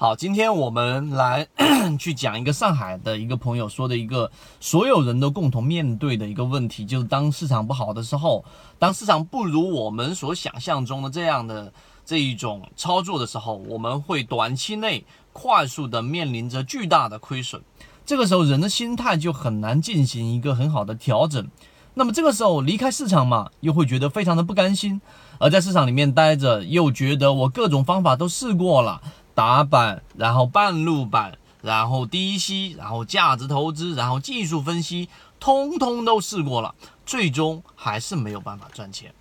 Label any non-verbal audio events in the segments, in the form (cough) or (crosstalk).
好，今天我们来 (clears throat) 去讲一个上海的一个朋友说的一个所有人都共同面对的一个问题，就是当市场不好的时候，当市场不如我们所想象中的这样的这一种操作的时候，我们会短期内快速的面临着巨大的亏损。这个时候，人的心态就很难进行一个很好的调整。那么这个时候离开市场嘛，又会觉得非常的不甘心；而在市场里面待着，又觉得我各种方法都试过了。打板，然后半路板，然后低吸，然后价值投资，然后技术分析，通通都试过了，最终还是没有办法赚钱。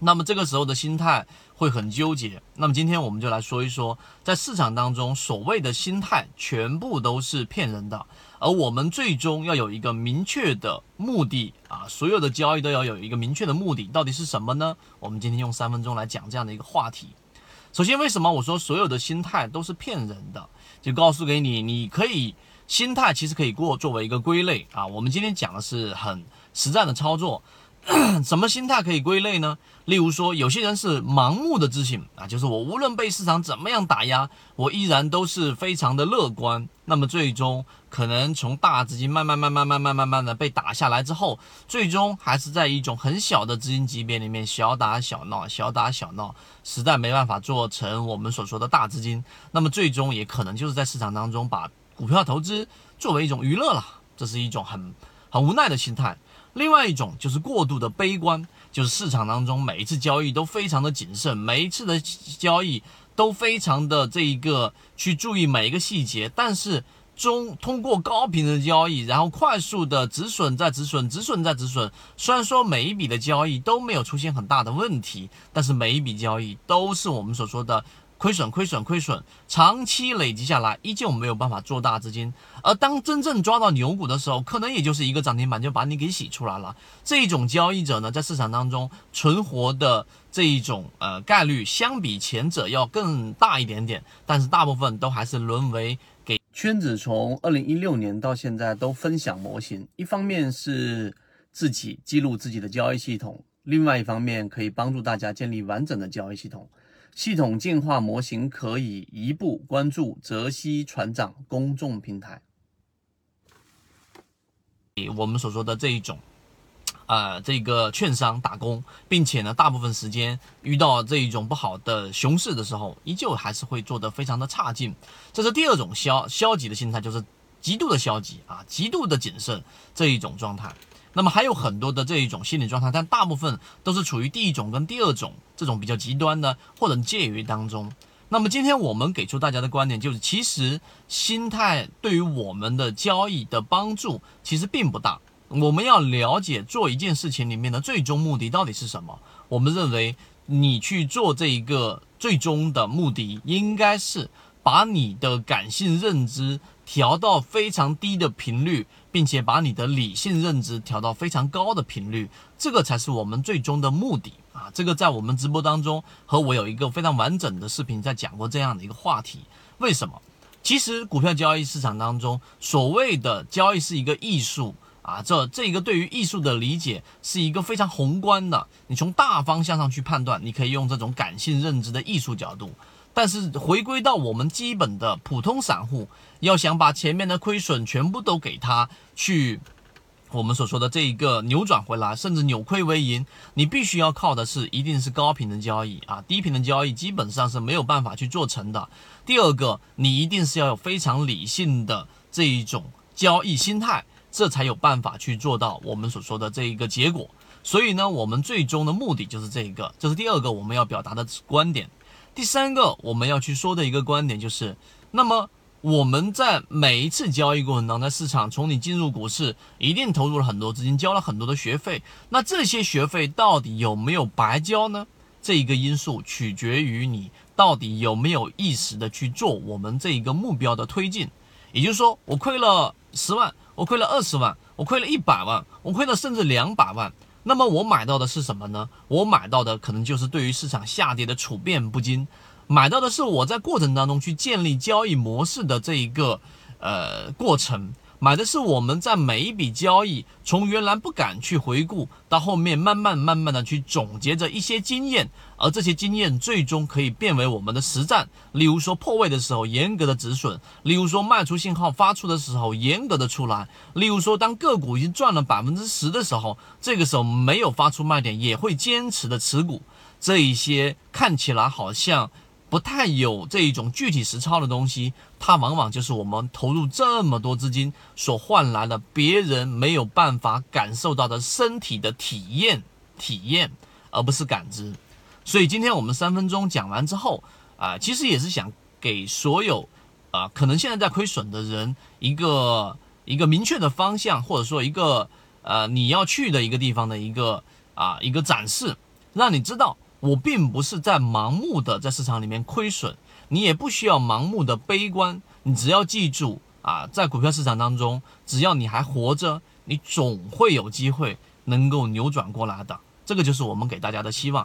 那么这个时候的心态会很纠结。那么今天我们就来说一说，在市场当中，所谓的心态全部都是骗人的，而我们最终要有一个明确的目的啊，所有的交易都要有一个明确的目的，到底是什么呢？我们今天用三分钟来讲这样的一个话题。首先，为什么我说所有的心态都是骗人的？就告诉给你，你可以心态其实可以过作为一个归类啊。我们今天讲的是很实战的操作。(clears throat) 什么心态可以归类呢？例如说，有些人是盲目的自信啊，就是我无论被市场怎么样打压，我依然都是非常的乐观。那么最终可能从大资金慢慢慢慢慢慢慢慢的被打下来之后，最终还是在一种很小的资金级别里面小打小闹，小打小闹，实在没办法做成我们所说的大资金。那么最终也可能就是在市场当中把股票投资作为一种娱乐了，这是一种很很无奈的心态。另外一种就是过度的悲观，就是市场当中每一次交易都非常的谨慎，每一次的交易都非常的这一个去注意每一个细节，但是中通过高频的交易，然后快速的止损再止损，止损再止损，虽然说每一笔的交易都没有出现很大的问题，但是每一笔交易都是我们所说的。亏损，亏损，亏损，长期累积下来，依旧没有办法做大资金。而当真正抓到牛股的时候，可能也就是一个涨停板就把你给洗出来了。这一种交易者呢，在市场当中存活的这一种呃概率，相比前者要更大一点点。但是大部分都还是沦为给圈子。从二零一六年到现在都分享模型，一方面是自己记录自己的交易系统，另外一方面可以帮助大家建立完整的交易系统。系统进化模型可以一步关注泽西船长公众平台。我们所说的这一种，呃，这个券商打工，并且呢，大部分时间遇到这一种不好的熊市的时候，依旧还是会做得非常的差劲。这是第二种消消极的心态，就是极度的消极啊，极度的谨慎这一种状态。那么还有很多的这一种心理状态，但大部分都是处于第一种跟第二种这种比较极端的，或者介于当中。那么今天我们给出大家的观点就是，其实心态对于我们的交易的帮助其实并不大。我们要了解做一件事情里面的最终目的到底是什么。我们认为你去做这一个最终的目的，应该是把你的感性认知。调到非常低的频率，并且把你的理性认知调到非常高的频率，这个才是我们最终的目的啊！这个在我们直播当中和我有一个非常完整的视频在讲过这样的一个话题。为什么？其实股票交易市场当中，所谓的交易是一个艺术啊，这这一个对于艺术的理解是一个非常宏观的。你从大方向上去判断，你可以用这种感性认知的艺术角度。但是回归到我们基本的普通散户，要想把前面的亏损全部都给他去，我们所说的这一个扭转回来，甚至扭亏为盈，你必须要靠的是一定是高频的交易啊，低频的交易基本上是没有办法去做成的。第二个，你一定是要有非常理性的这一种交易心态，这才有办法去做到我们所说的这一个结果。所以呢，我们最终的目的就是这一个，这是第二个我们要表达的观点。第三个我们要去说的一个观点就是，那么我们在每一次交易过程当中，在市场从你进入股市，一定投入了很多资金，交了很多的学费，那这些学费到底有没有白交呢？这一个因素取决于你到底有没有意识的去做我们这一个目标的推进。也就是说，我亏了十万，我亏了二十万，我亏了一百万，我亏了甚至两百万。那么我买到的是什么呢？我买到的可能就是对于市场下跌的处变不惊，买到的是我在过程当中去建立交易模式的这一个呃过程，买的是我们在每一笔交易，从原来不敢去回顾，到后面慢慢慢慢的去总结着一些经验，而这些经验最终可以变为我们的实战。例如说破位的时候严格的止损，例如说卖出信号发出的时候严格的出来，例如说当个股已经赚了百分之十的时候，这个时候没有发出卖点也会坚持的持股。这一些看起来好像。不太有这一种具体实操的东西，它往往就是我们投入这么多资金所换来的，别人没有办法感受到的身体的体验体验，而不是感知。所以今天我们三分钟讲完之后啊，其实也是想给所有啊可能现在在亏损的人一个一个明确的方向，或者说一个呃你要去的一个地方的一个啊一个展示，让你知道。我并不是在盲目的在市场里面亏损，你也不需要盲目的悲观，你只要记住啊，在股票市场当中，只要你还活着，你总会有机会能够扭转过来的，这个就是我们给大家的希望。